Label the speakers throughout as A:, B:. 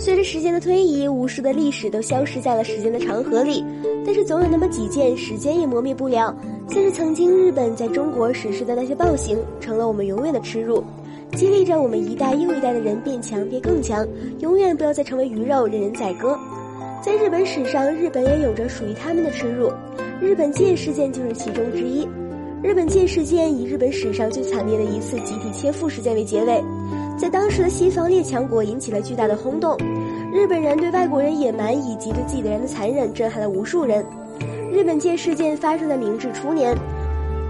A: 随着时间的推移，无数的历史都消失在了时间的长河里，但是总有那么几件时间也磨灭不了，像是曾经日本在中国实施的那些暴行，成了我们永远的耻辱，激励着我们一代又一代的人变强变更强，永远不要再成为鱼肉任人宰割。在日本史上，日本也有着属于他们的耻辱，日本界事件就是其中之一。日本界事件以日本史上最惨烈的一次集体切腹事件为结尾。在当时的西方列强国引起了巨大的轰动，日本人对外国人野蛮以及对自己的人的残忍震撼了无数人。日本界事件发生在明治初年，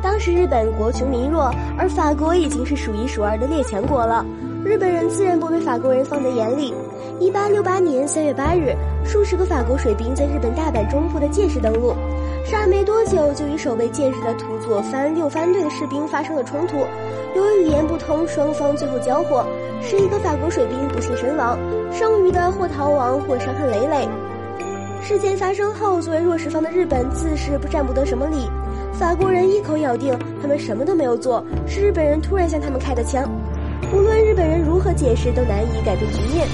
A: 当时日本国穷民弱，而法国已经是数一数二的列强国了，日本人自然不被法国人放在眼里。一八六八年三月八日，数十个法国水兵在日本大阪中部的界市登陆。上岸没多久，就与守卫剑士的土佐藩六藩队的士兵发生了冲突。由于语言不通，双方最后交火，十一个法国水兵不幸身亡，剩余的或逃亡，或伤痕累累。事件发生后，作为弱势方的日本自是不占不得什么理。法国人一口咬定他们什么都没有做，是日本人突然向他们开的枪。无论日本人如何解释，都难以改变局面。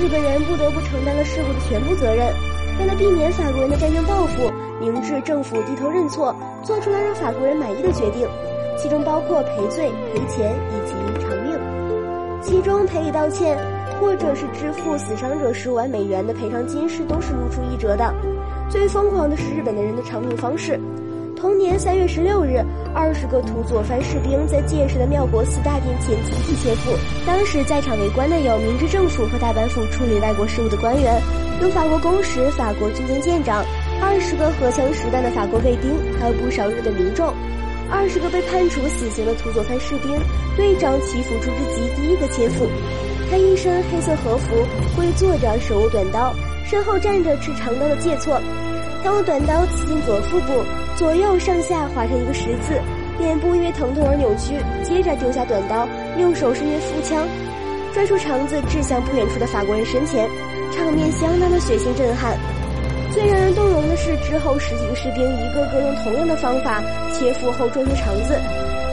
A: 日本人不得不承担了事故的全部责任。为了避免法国人的战争报复。明治政府低头认错，做出了让法国人满意的决定，其中包括赔罪、赔钱以及偿命。其中赔礼道歉，或者是支付死伤者十五万美元的赔偿金，是都是如出一辙的。最疯狂的是日本的人的偿命方式。同年三月十六日，二十个土佐藩士兵在建市的妙国寺大殿前集体切腹。当时在场围观的有明治政府和大阪府处理外国事务的官员，有法国公使、法国军舰舰长。二十个荷枪实弹的法国卫兵，还有不少日本民众。二十个被判处死刑的土佐藩士兵，队长祈福出之吉第一个切腹。他一身黑色和服，跪坐着，手握短刀，身后站着持长刀的介错。他用短刀刺进左腹部，左右上下划成一个十字，脸部因为疼痛而扭曲。接着丢下短刀，右手伸进腹腔，拽出肠子掷向不远处的法国人身前，场面相当的血腥震撼。最让人动容的是，之后十几个士兵一个个用同样的方法切腹后拽出肠子，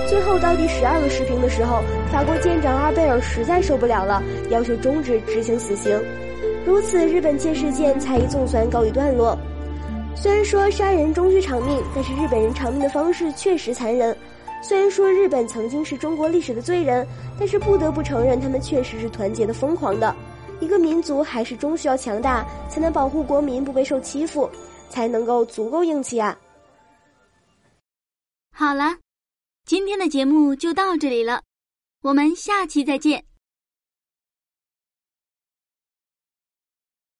A: 最后到第十二个士兵的时候，法国舰长阿贝尔实在受不了了，要求终止执行死刑。如此，日本界事件才一总算告一段落。虽然说杀人终须偿命，但是日本人偿命的方式确实残忍。虽然说日本曾经是中国历史的罪人，但是不得不承认，他们确实是团结的疯狂的。一个民族还是终需要强大，才能保护国民不被受欺负，才能够足够硬气啊！
B: 好了，今天的节目就到这里了，我们下期再见。